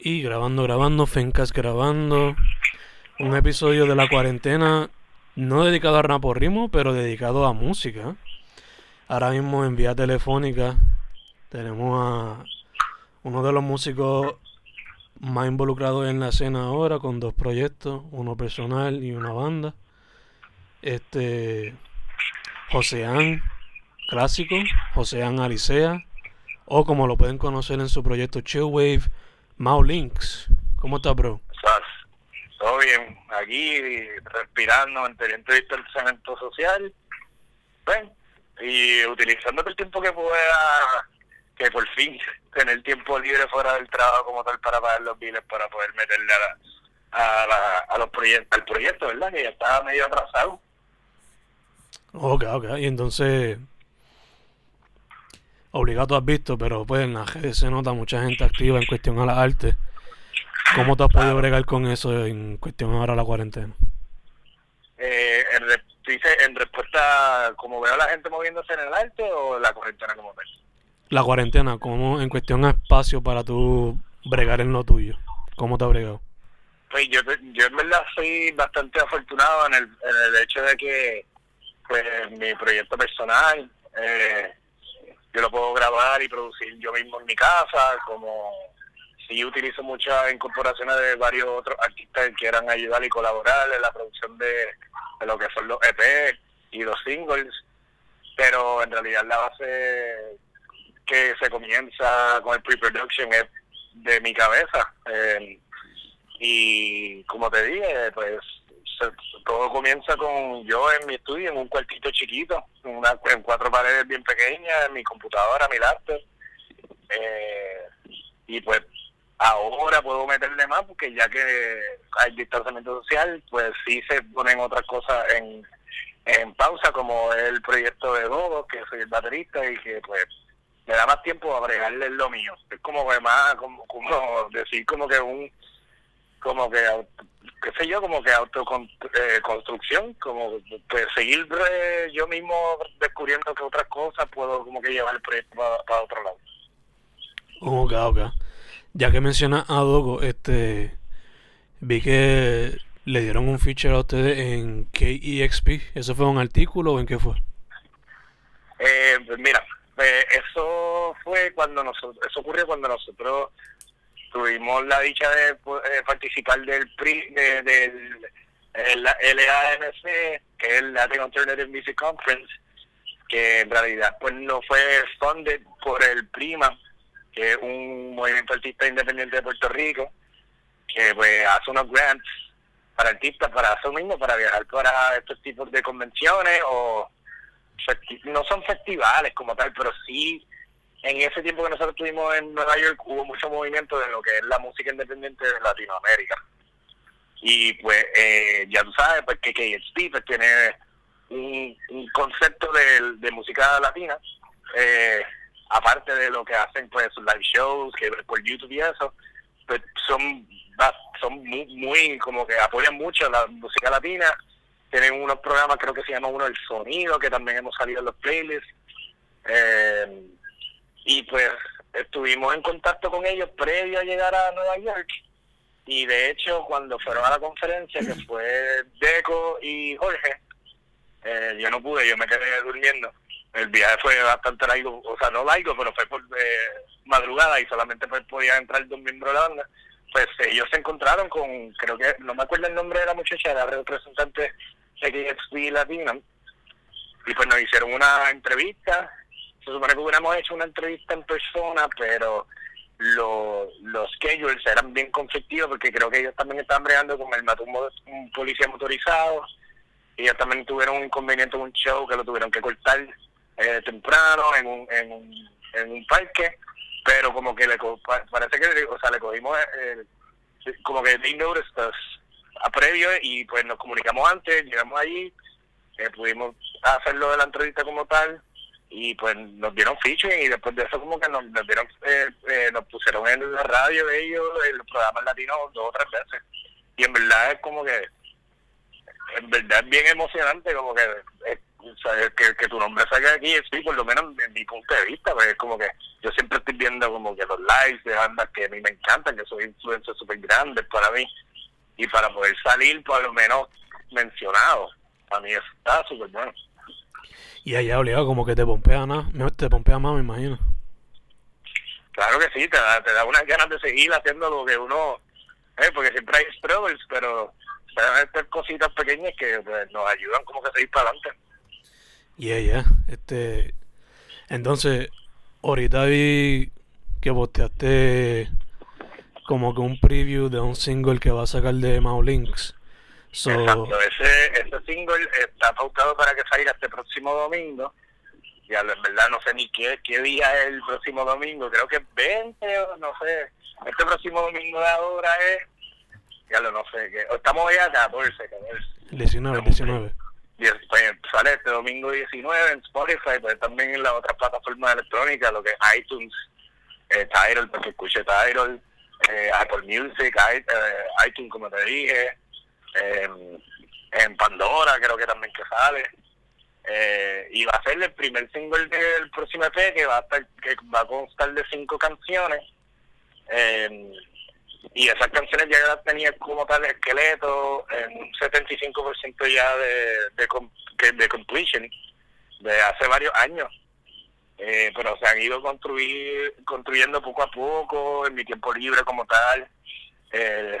Y grabando, grabando, Fencas grabando. Un episodio de la cuarentena, no dedicado a Raporrimo, pero dedicado a música. Ahora mismo en vía telefónica tenemos a uno de los músicos más involucrados en la escena ahora, con dos proyectos, uno personal y una banda. Este, Joseán Clásico, Joseán Alicea, o como lo pueden conocer en su proyecto Chillwave, Mau Links. ¿Cómo estás, bro? Todo bien, aquí respirando, manteniendo el distanciamiento social, ven, y utilizando el tiempo que pueda, que por fin tener tiempo libre fuera del trabajo como tal para pagar los biles, para poder meterle a, la, a, los proyectos, al proyecto, ¿verdad? Que ya estaba medio atrasado. Ok, ok, y entonces obligado has visto, pero pues en la GD se nota mucha gente activa en cuestión a la arte. ¿Cómo te has podido bregar con eso en cuestión ahora a la cuarentena? Eh, en, en respuesta, como veo a la gente moviéndose en el arte o la cuarentena como tal? La cuarentena, como en cuestión a espacio para tú bregar en lo tuyo. ¿Cómo te has bregado? Pues yo, yo en verdad soy bastante afortunado en el, en el hecho de que pues mi proyecto personal eh, grabar y producir yo mismo en mi casa, como sí utilizo muchas incorporaciones de varios otros artistas que quieran ayudar y colaborar en la producción de, lo que son los EP y los singles, pero en realidad la base que se comienza con el pre-production es de mi cabeza. Eh, y como te dije, pues todo comienza con yo en mi estudio, en un cuartito chiquito, una, en cuatro paredes bien pequeñas, en mi computadora, mi laptop. Eh, y pues ahora puedo meterle más porque ya que hay distanciamiento social, pues sí se ponen otras cosas en, en pausa, como el proyecto de Dodo, que soy el baterista y que pues me da más tiempo a bregarle lo mío. Es como que más, como, como decir como que un, como que qué sé yo, como que autoconstrucción, eh, como pues seguir eh, yo mismo descubriendo que otras cosas puedo como que llevar el proyecto para, otro lado. Ok, ok. Ya que mencionas a Dogo, este, vi que le dieron un feature a ustedes en KEXP. ¿Eso fue un artículo o en qué fue? Eh, pues mira, eso fue cuando nosotros, eso ocurrió cuando nosotros tuvimos la dicha de eh, participar del PRI, de, del el LAMC, que es el Latin Alternative Music Conference, que en realidad pues no fue funded por el PRIMA, que es un movimiento artista independiente de Puerto Rico, que pues hace unos grants para artistas, para eso mismo, para viajar para estos tipos de convenciones o no son festivales como tal, pero sí en ese tiempo que nosotros estuvimos en Nueva York hubo mucho movimiento de lo que es la música independiente de Latinoamérica. Y pues eh, ya tú sabes pues que KHP pues, tiene un, concepto de, música latina, eh, aparte de lo que hacen pues sus live shows, que por YouTube y eso, pues son, son muy, muy como que apoyan mucho la música latina. Tienen unos programas, creo que se llama uno El Sonido, que también hemos salido en los playlists. Eh, y pues estuvimos en contacto con ellos previo a llegar a Nueva York. Y de hecho cuando fueron a la conferencia que fue Deco y Jorge eh, yo no pude yo me quedé durmiendo. El viaje fue bastante largo o sea no largo pero fue por eh, madrugada y solamente pues podía entrar dos miembros de la banda. Pues ellos se encontraron con creo que no me acuerdo el nombre de la muchacha era representante de KXP Latina. Y pues nos hicieron una entrevista se supone que hubiéramos hecho una entrevista en persona, pero los, los schedules eran bien conflictivos porque creo que ellos también estaban bregando con el matumbo un policía motorizado y ellos también tuvieron un inconveniente en un show que lo tuvieron que cortar eh, temprano en un, en, un, en un parque, pero como que le parece que o sea, le cogimos eh, como que they noticed a previo y pues nos comunicamos antes, llegamos allí, eh, pudimos hacerlo de la entrevista como tal y pues nos dieron featuring y después de eso como que nos, dieron eh, eh, nos pusieron en la radio de ellos en los programas latinos dos o tres veces y en verdad es como que en verdad es bien emocionante como que que, que tu nombre salga aquí, sí, por lo menos en mi punto de vista, pues es como que yo siempre estoy viendo como que los lives de bandas que a mí me encantan, que son influencias súper grandes para mí, y para poder salir por lo menos mencionado, a mí está súper bueno. Y allá obligado como que te pompea, ¿no? te pompea más, me imagino. Claro que sí, te da, te da unas ganas de seguir haciendo lo que uno, eh, porque siempre hay struggles, pero estas cositas pequeñas que pues, nos ayudan como que a seguir para adelante. Y ella, este, entonces, ahorita vi que posteaste como que un preview de un single que va a sacar de Maulinks. So... Exacto, ese, ese single está pautado para que salga este próximo domingo. Ya en verdad no sé ni qué, qué día es el próximo domingo, creo que es 20 o no sé. Este próximo domingo de ahora es, ya lo no sé, que, estamos ya a 14, 14. 19, 19 pues, sale este domingo 19 en Spotify, pues también en las otras plataformas electrónicas, lo que es iTunes, eh, Tidal, porque escuché Tidal, eh, Apple Music, eh, iTunes, como te dije, en Pandora creo que también que sale. Eh, y va a ser el primer single del próximo EP que va a estar, que va a constar de cinco canciones. Eh, y esas canciones ya las tenía como tal esqueleto en un 75% ya de, de, de completion de hace varios años. Eh, pero se han ido construir, construyendo poco a poco en mi tiempo libre como tal. Eh,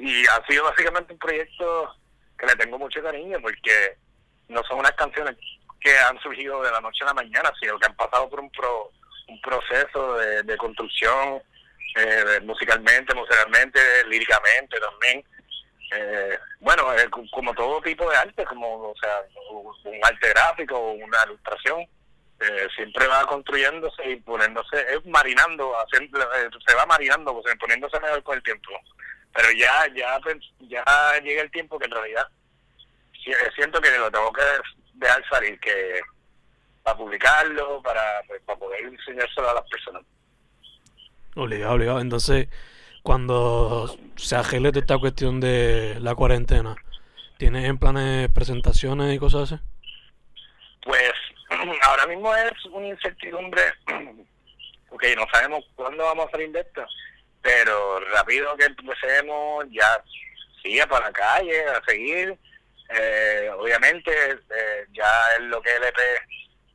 y ha sido básicamente un proyecto que le tengo mucho cariño porque no son unas canciones que han surgido de la noche a la mañana, sino que han pasado por un, pro, un proceso de, de construcción eh, musicalmente, emocionalmente, líricamente también. Eh, bueno, eh, como todo tipo de arte, como o sea, un arte gráfico o una ilustración, eh, siempre va construyéndose y poniéndose, es marinando, haciendo, se va marinando, pues, poniéndose mejor con el tiempo. Pero ya, ya, pues, ya llega el tiempo que en realidad siento que lo tengo que dejar salir, que para publicarlo, para, pues, para poder enseñárselo a las personas. Obligado, obligado. Entonces, cuando se agile esta cuestión de la cuarentena, ¿tienes en planes presentaciones y cosas así? Pues ahora mismo es una incertidumbre, porque no sabemos cuándo vamos a salir de esto, pero rápido que empecemos, ya sigue para la calle, a seguir. Eh, obviamente, eh, ya es lo que el EP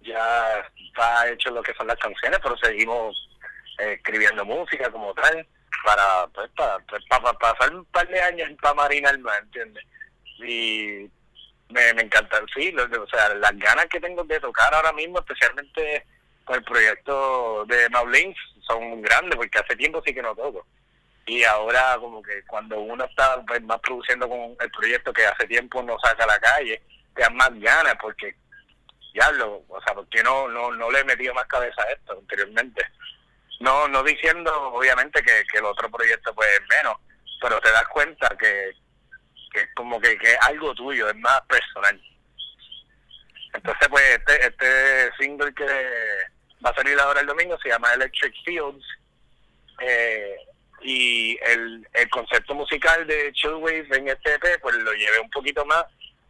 ya está hecho lo que son las canciones, pero seguimos escribiendo música como tal, para, pues, para, pues, para, pasar un par de años para marinar más, ¿entiendes? Y me, me encanta, sí, o sea, las ganas que tengo de tocar ahora mismo, especialmente con el proyecto de Maulins, son grandes, porque hace tiempo sí que no toco. Y ahora como que cuando uno está pues, más produciendo con el proyecto que hace tiempo no saca a la calle, te dan más ganas, porque ya lo, o sea, porque no, no, no le he metido más cabeza a esto anteriormente. No, no diciendo obviamente que, que el otro proyecto pues es menos, pero te das cuenta que, que es como que, que es algo tuyo, es más personal. Entonces pues este, este single que va a salir ahora el domingo se llama Electric Fields eh, y el, el concepto musical de Chillwave en este EP pues lo llevé un poquito más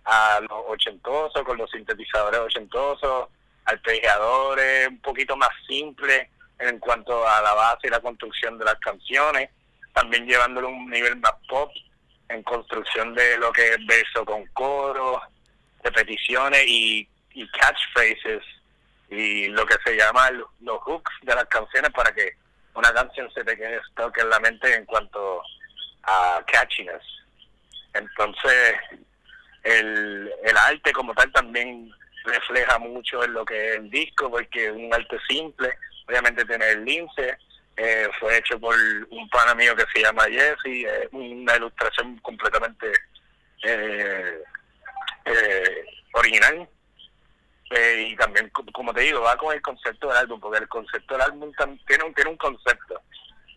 a los ochentosos, con los sintetizadores ochentosos, arpegiadores, un poquito más simple en cuanto a la base y la construcción de las canciones, también llevándolo a un nivel más pop en construcción de lo que es verso con coro, repeticiones y, y catchphrases y lo que se llama los hooks de las canciones para que una canción se te quede toque en la mente en cuanto a catchiness. Entonces, el, el arte como tal también refleja mucho en lo que es el disco, porque es un arte simple, obviamente tiene el lince, eh, fue hecho por un pana mío que se llama Jesse, una ilustración completamente eh, eh, y también, como te digo, va con el concepto del álbum, porque el concepto del álbum tiene un, tiene un concepto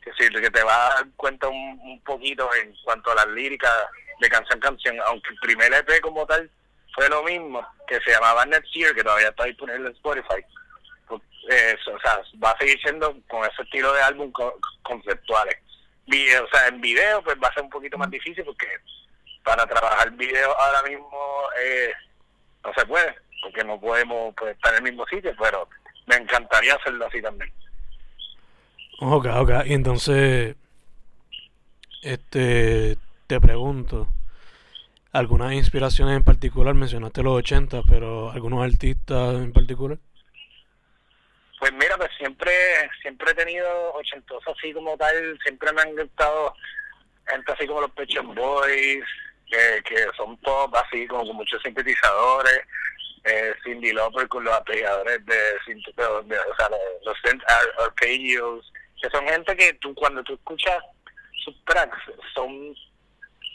que, sí, que te va a dar cuenta un, poquito en cuanto a las líricas de canción canción, aunque el primer EP como tal fue lo mismo, que se llamaba Next Year, que todavía está disponible en Spotify eh, o sea, va a seguir siendo con ese estilo de álbum conceptuales. O sea, en video pues va a ser un poquito más difícil porque para trabajar video ahora mismo es no se puede, porque no podemos pues, estar en el mismo sitio, pero me encantaría hacerlo así también. Ok, ok. Y entonces, este, te pregunto, ¿algunas inspiraciones en particular? Mencionaste los 80, pero ¿algunos artistas en particular? Pues mira, pues siempre, siempre he tenido ochentosos así como tal, siempre me han gustado gente así como los Pet Boys, que, que son pop así como con muchos sintetizadores, eh, Cindy Lauper con los apligadores de, de, o sea, los arpegios, que son gente que tú cuando tú escuchas sus tracks son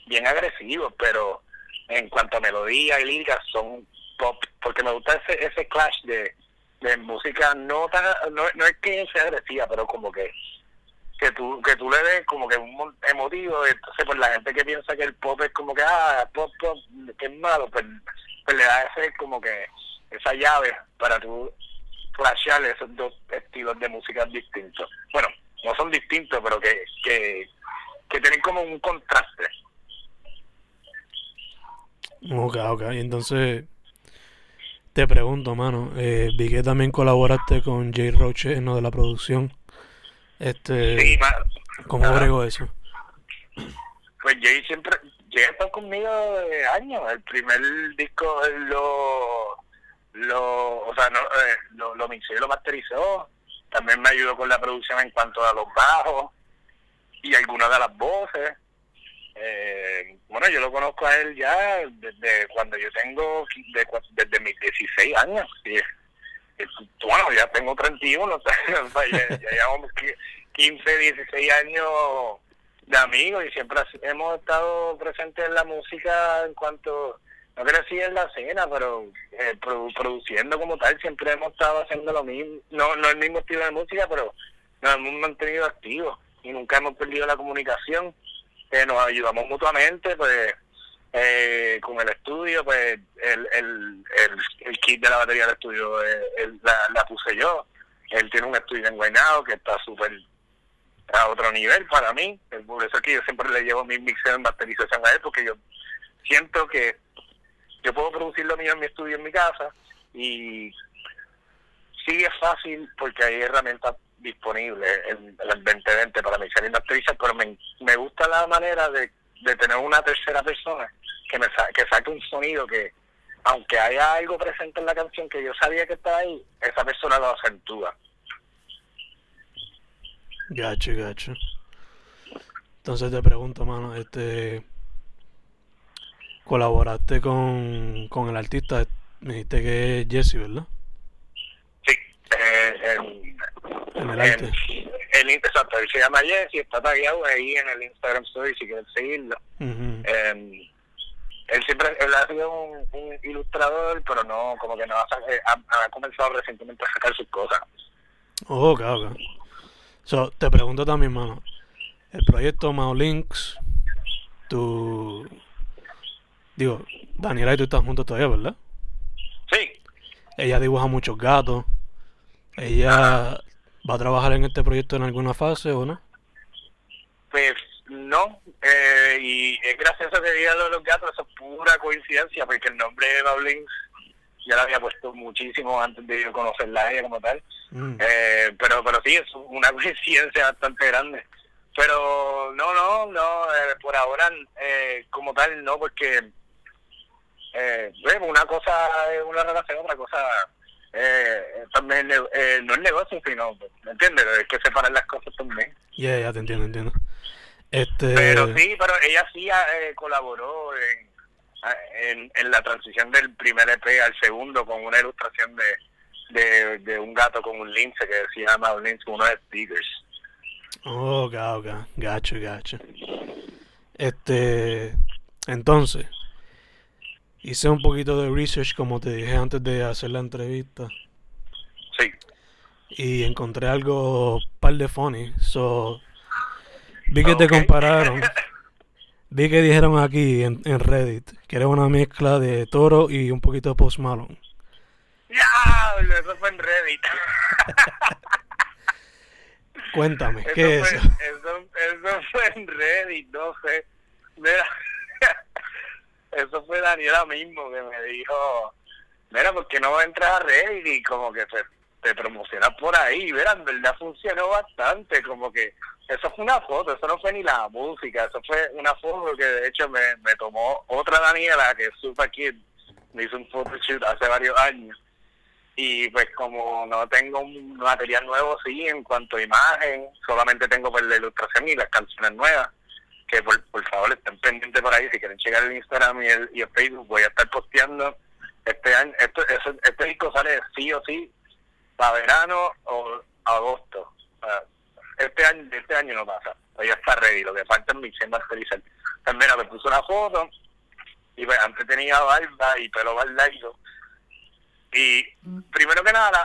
bien agresivos, pero en cuanto a melodía y lírica son pop, porque me gusta ese ese clash de, de música no tan, no, no es que sea agresiva, pero como que que tú que tú le des como que un emotivo entonces pues la gente que piensa que el pop es como que ah pop pop que es malo pues, pues le da ese como que esa llave para tú flashear esos dos estilos de música distintos. Bueno no son distintos pero que que, tienen como un contraste. Ok ok entonces te pregunto mano eh, vi que también colaboraste con Jay Roche en lo de la producción este, sí, ¿Cómo agregó eso? Pues Jay siempre, Jay está conmigo de años. El primer disco lo, lo o sea, no, eh, lo, lo mixé y lo masterizó. También me ayudó con la producción en cuanto a los bajos y algunas de las voces. Eh, bueno, yo lo conozco a él ya desde cuando yo tengo, desde mis 16 años. Y, bueno, ya tengo 31, ya, ya llevamos 15, 16 años de amigos y siempre hemos estado presentes en la música en cuanto, no crecí en la escena, pero eh, produciendo como tal, siempre hemos estado haciendo lo mismo, no, no el mismo estilo de música, pero nos hemos mantenido activos y nunca hemos perdido la comunicación, eh, nos ayudamos mutuamente, pues eh, con el estudio, pues el, el, el, de la batería del estudio eh, la, la, puse yo. Él tiene un estudio en Guaynabo que está súper a otro nivel para mí. Por eso es que yo siempre le llevo mi mixer en masterización a él, porque yo siento que yo puedo producir lo mío en mi estudio en mi casa y sí es fácil porque hay herramientas disponibles en el 2020 para mixar y masterizar, pero me, me gusta la manera de, de tener una tercera persona que me que saque un sonido que aunque haya algo presente en la canción que yo sabía que estaba ahí, esa persona lo acentúa. Gacho, gacho. Entonces te pregunto, mano, este colaboraste con, con el artista, me dijiste que es Jesse, ¿verdad? Sí, eh, en, el arte. El, exacto, él se llama Jesse, está tagueado ahí en el Instagram Story si quieres seguirlo. eh, él siempre él ha sido un, un, ilustrador, pero no, como que no ha, eh, ha, ha comenzado recientemente a sacar sus cosas. Oh, ok, ok. So, te pregunto también, mano. El proyecto Links, tú. Digo, Daniela y tú estás juntos todavía, ¿verdad? Sí. Ella dibuja muchos gatos. ¿Ella va a trabajar en este proyecto en alguna fase o no? Pues no. Eh, y es gracioso que diga lo de los gatos, eso es pura coincidencia, porque el nombre de Maulings ya lo había puesto muchísimo antes de yo conocerla a ella como tal. Mm. Eh, pero pero sí, es una coincidencia bastante grande. Pero no, no, no, eh, por ahora eh, como tal no, porque eh, una cosa es una relación, otra cosa eh, también eh, no es negocio, sino, ¿me entiendes? Es que separar las cosas también. Ya, ya te entiendo, entiendo. Este... Pero sí, pero ella sí eh, colaboró en en, en la transición del primer EP al segundo con una ilustración de, de, un gato con un lince que se llama un lince con unos stickers. Oh, ok, ok, gacho, gacho. Este, entonces, hice un poquito de research como te dije antes de hacer la entrevista. Sí. Y encontré algo par de funny, so vi que te compararon. Vi que dijeron aquí en, en, Reddit que era una mezcla de Toro y un poquito de Post Malone. ¡Diablo! Eso fue en Reddit. Cuéntame, ¿qué eso es eso? Eso, fue en Reddit, no sé. Mira, eso fue Daniela mismo que me dijo, mira, ¿por qué no entras a Reddit y como que te, te promocionas por ahí? Mira, en verdad funcionó bastante, como que eso fue una foto, eso no fue ni la música, eso fue una foto que de hecho me, me tomó otra Daniela, que es Super Kid, me hizo un photoshoot hace varios años. Y pues como no tengo un material nuevo, sí, en cuanto a imagen, solamente tengo pues la ilustración y las canciones nuevas, que por, por favor estén pendientes por ahí, si quieren checar el Instagram y el, y el Facebook, voy a estar posteando este año, esto, eso- este disco sale sí o sí para verano o agosto. Este año, este año no pasa, ya está ready, lo que falta es mixar y masterizar. También me puso una foto y pues, antes tenía barba y pelo baldado y primero que nada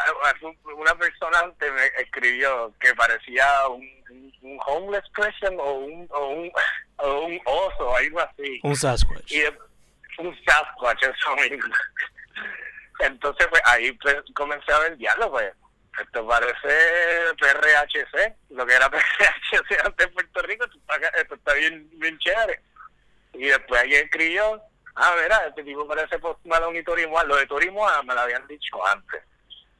una persona antes me escribió que parecía un, un- un homeless person o un, o un o un oso algo así Un Sasquatch. y un Sasquatch eso mismo entonces pues ahí pues, comencé a ver diálogo pues. Esto parece PRHC lo que era PRHC antes en Puerto Rico esto está, bien, bien chévere. Y después alguien escribió ah mira este tipo parece Post Malone y Tori Moa lo de Tori Moa me lo habían dicho antes.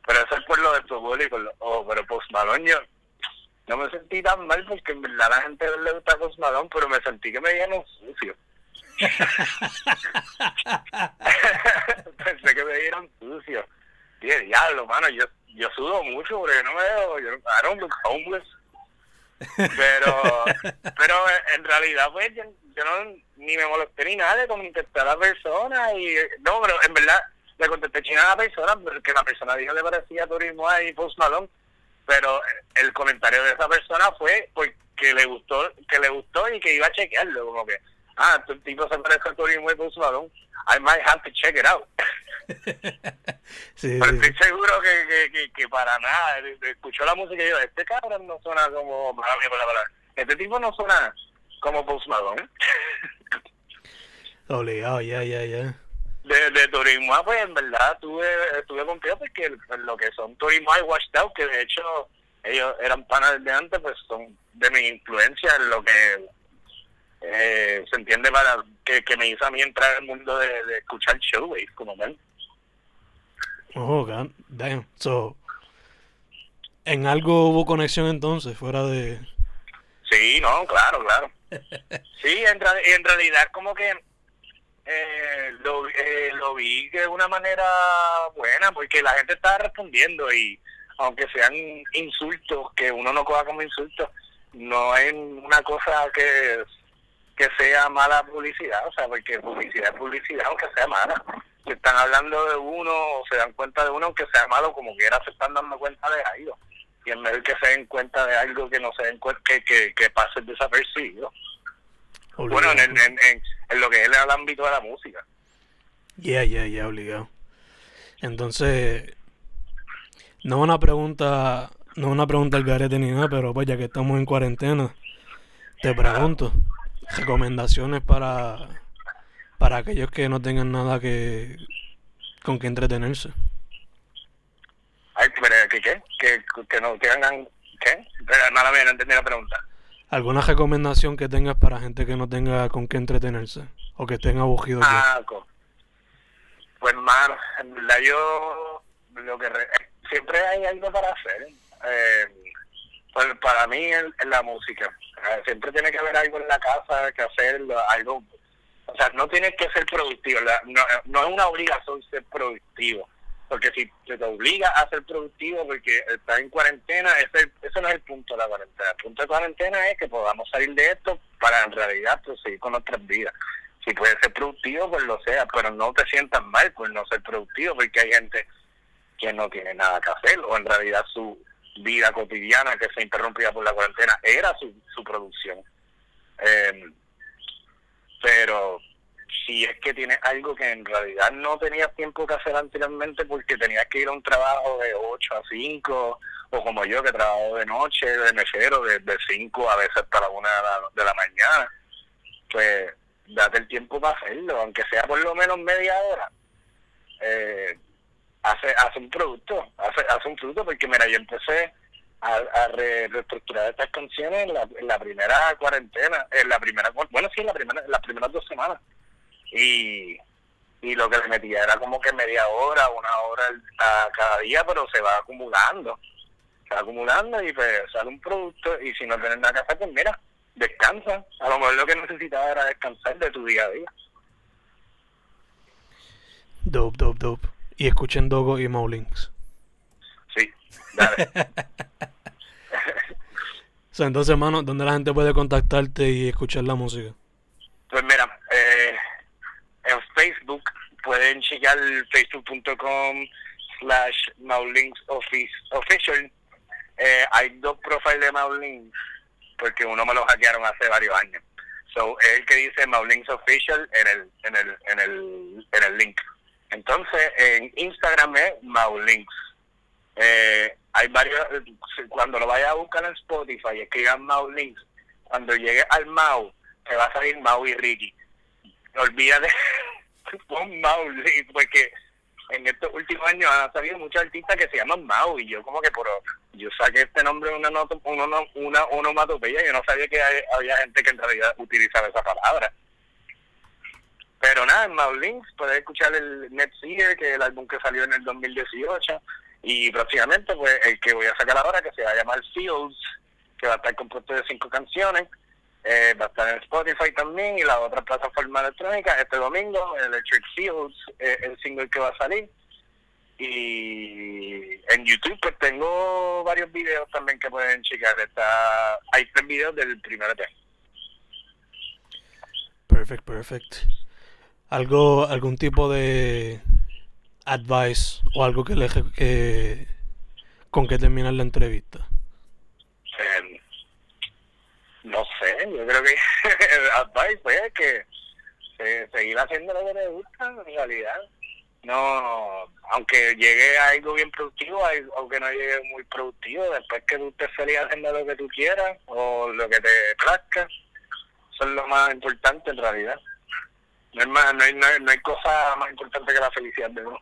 Pero eso es por lo de tu público oh pero Post Malone yo no me sentí tan mal porque en verdad la gente le gusta Post Malone pero me sentí que me dieron sucio pensé que me dieron sucio. Dije, diablo, mano, yo, yo sudo mucho porque no me veo, yo I don't look homeless. Pero, pero en realidad, pues, yo, yo no, ni me molesté ni nada de contestar a la persona y, no, pero en verdad, le contesté china a la persona porque la persona dijo que le parecía turismo y Post Malone, pero el comentario de esa persona fue porque le gustó, que le gustó y que iba a chequearlo, como que, ah, tu tipo se parece a turismo y Post Malone, I might have to check it out. sí, Pero sí. estoy seguro que, que, que, que para nada. Escuchó la música y yo, este cabrón no suena como. Este tipo no suena como Post Malone. Obligado, ya, ya, ya. De, de turismo, pues en verdad estuve, estuve confiado porque el- lo que son turismo y Washed Out, que de hecho ellos eran panas de antes, pues son de mi influencia en lo que eh, se entiende para que, que me hizo a mí entrar al mundo de, de escuchar showways como ven. Oh, God damn. So, en algo hubo conexión entonces, fuera de. Sí, no, claro, claro. Sí, en, en realidad como que eh, lo, eh, lo vi de una manera buena porque la gente estaba respondiendo y aunque sean insultos que uno no coja como insultos, no es una cosa que, que sea mala publicidad, o sea, porque publicidad es publicidad aunque sea mala. Si están hablando de uno o se dan cuenta de uno, aunque sea malo, como quiera se están dando cuenta de algo. Y es mejor que se den cuenta de algo que no se den cuenta, que, que, que pase desapercibido. Bueno, en, en, en, en, en lo que es el ámbito de la música. Ya, ya, ya, obligado. Entonces, no una pregunta, no una pregunta al garete ni nada, pero pues ya que estamos en cuarentena, te pregunto, recomendaciones para, para aquellos que no tengan nada que con que entretenerse. Ay, pero ¿qué qué? Que, que no que hagan, ¿qué? Pero nada bien, no entendí la pregunta. ¿Alguna recomendación que tengas para gente que no tenga con qué entretenerse? O que estén aburridos? Ah, pues mano, en verdad yo lo que re- siempre hay algo para hacer. Eh, pues para mí en la música, eh, siempre tiene que haber algo en la casa que hacer, algo, o sea, no tienes que ser productivo, no, no es una obligación ser productivo, porque si te obliga a ser productivo porque estás en cuarentena, ese, ese no es el punto de la cuarentena. El punto de cuarentena es que podamos salir de esto para en realidad proseguir con nuestras vidas. Si puedes ser productivo, pues lo sea, pero no te sientas mal por no ser productivo, porque hay gente que no tiene nada que hacer, o en realidad su vida cotidiana que se interrumpía por la cuarentena era su, su producción. Eh, pero si es que tienes algo que en realidad no tenías tiempo que hacer anteriormente porque tenías que ir a un trabajo de 8 a 5, o como yo que trabajo de noche, de mesero, de, de 5 a veces hasta la 1 de la, de la mañana, pues date el tiempo para hacerlo, aunque sea por lo menos media hora. Eh, hace, hace un producto, hace, hace un producto, porque mira, yo empecé a, a re- reestructurar estas canciones en la, en la primera cuarentena, en la primera, bueno, sí, en la primera, en las primeras dos semanas. Y y lo que le metía era como que media hora, una hora a cada día, pero se va acumulando, se va acumulando y pues sale un producto y si no tienes nada que hacer, pues mira, descansa. A lo mejor lo que necesitabas era descansar de tu día a día. Dope, dope, dope. Y escuchen Dogo y Maulings. Sí, dale. so, entonces, hermano, ¿dónde la gente puede contactarte y escuchar la música? Pues mira, eh, en Facebook pueden checar facebook.com slash Maulinks official. Eh, hay dos profiles de Maulinks porque uno me lo hackearon hace varios años. So, es el que dice Maulinks official en el, en el, en el, en el link. Entonces, en Instagram es Maulinks. Eh, hay varios, cuando lo vayas a buscar en Spotify, escriban Maulinks. Cuando llegue al Mau, te va a salir Mau y Ricky. Olvídate, pon Maulinks, porque en estos últimos años han salido muchos artistas que se llaman Mau y yo como que por yo saqué este nombre una nota, una, una onomatopeya y yo no sabía que había gente que en realidad utilizaba esa palabra. Pero nada, en Maulinks puedes escuchar el Net Seer, que es el álbum que salió en el 2018, y próximamente pues el que voy a sacar ahora, que se va a llamar Fields, que va a estar compuesto de cinco canciones, eh, va a estar en Spotify también y la otra plataforma electrónica este domingo, Electric Fields, eh, el single que va a salir. Y en YouTube pues tengo varios videos también que pueden checar. Está, hay tres videos del primer EP. Perfect, perfect. ¿Algo, algún tipo de advice o algo que le que con que terminar la entrevista? Eh, no sé, yo creo que el advice fue que seguir haciendo lo que le gusta en realidad. No, aunque llegue a algo bien productivo, aunque no llegue muy productivo, después que tú te feliz haciendo lo que tú quieras o lo que te plazca, eso es lo más importante en realidad. No hay, más, no hay, no hay, cosa más importante que la felicidad de uno.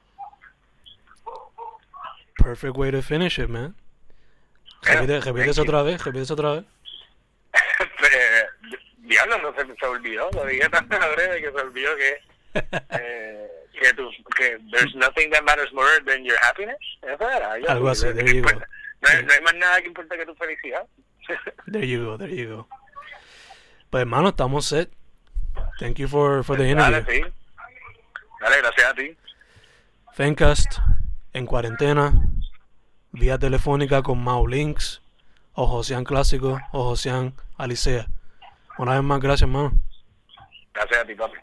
Perfect way to finish it, man. Repite, eso otra vez, repite otra vez. diablo, no se, se olvidó, lo dije tan breve que se olvidó que, eh, que, tu, que there's nothing that matters more than your happiness. Eso era. Algo así, there you go. No, hay, no hay más nada que importa que tu felicidad. there you go, there you go. Pues hermano, estamos set. Thank you for, for the interview. Dale, sí. Dale, gracias a ti. Fencast, en cuarentena, vía telefónica con Mau Links, o Josian Clásico, o Josian Alicea. Una vez más, gracias, hermano. Gracias a ti, papi.